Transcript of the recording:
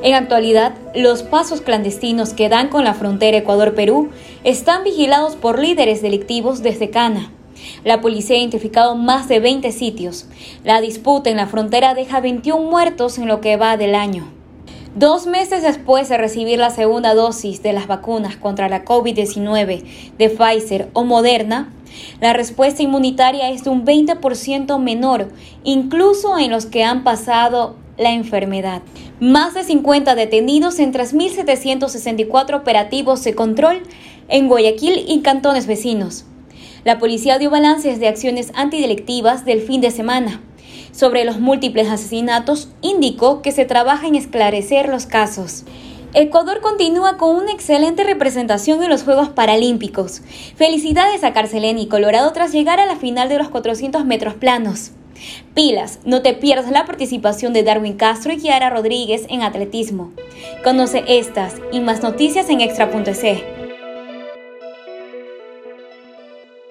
En actualidad, los pasos clandestinos que dan con la frontera Ecuador-Perú están vigilados por líderes delictivos desde Cana. La policía ha identificado más de 20 sitios. La disputa en la frontera deja 21 muertos en lo que va del año. Dos meses después de recibir la segunda dosis de las vacunas contra la COVID-19 de Pfizer o Moderna, la respuesta inmunitaria es de un 20% menor, incluso en los que han pasado la enfermedad. Más de 50 detenidos en 3.764 operativos de control en Guayaquil y cantones vecinos. La policía dio balances de acciones antidelictivas del fin de semana. Sobre los múltiples asesinatos, indicó que se trabaja en esclarecer los casos. Ecuador continúa con una excelente representación en los Juegos Paralímpicos. Felicidades a Carcelén y Colorado tras llegar a la final de los 400 metros planos. Pilas, no te pierdas la participación de Darwin Castro y Kiara Rodríguez en atletismo. Conoce estas y más noticias en extra.es.